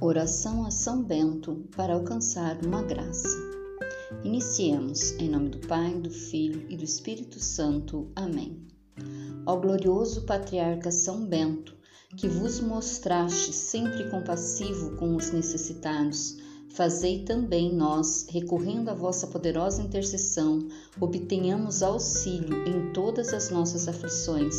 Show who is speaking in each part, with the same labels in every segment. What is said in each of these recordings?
Speaker 1: Oração a São Bento para alcançar uma graça. Iniciemos em nome do Pai, do Filho e do Espírito Santo. Amém. Ao glorioso patriarca São Bento, que vos mostraste sempre compassivo com os necessitados, fazei também nós, recorrendo à vossa poderosa intercessão, obtenhamos auxílio em todas as nossas aflições,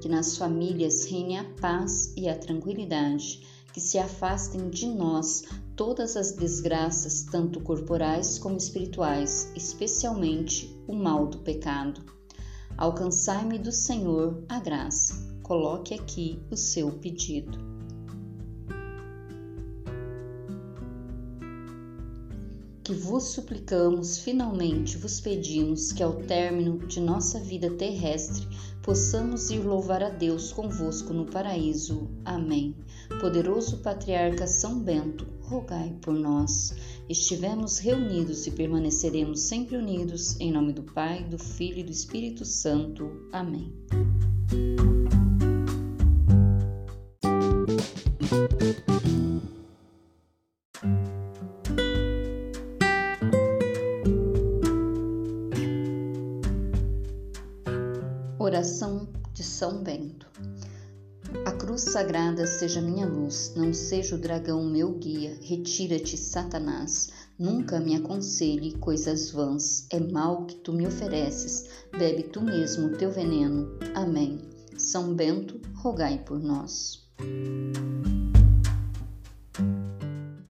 Speaker 1: que nas famílias reine a paz e a tranquilidade que se afastem de nós todas as desgraças, tanto corporais como espirituais, especialmente o mal do pecado. Alcançai-me do Senhor a graça. Coloque aqui o seu pedido. Que vos suplicamos, finalmente vos pedimos que ao término de nossa vida terrestre possamos ir louvar a Deus convosco no paraíso. Amém. Poderoso Patriarca São Bento, rogai por nós. Estivemos reunidos e permaneceremos sempre unidos, em nome do Pai, do Filho e do Espírito Santo. Amém. Oração de São Bento. A cruz sagrada seja minha luz, não seja o dragão meu guia. Retira-te, Satanás. Nunca me aconselhe coisas vãs. É mal que tu me ofereces. Bebe tu mesmo teu veneno. Amém. São Bento, rogai por nós.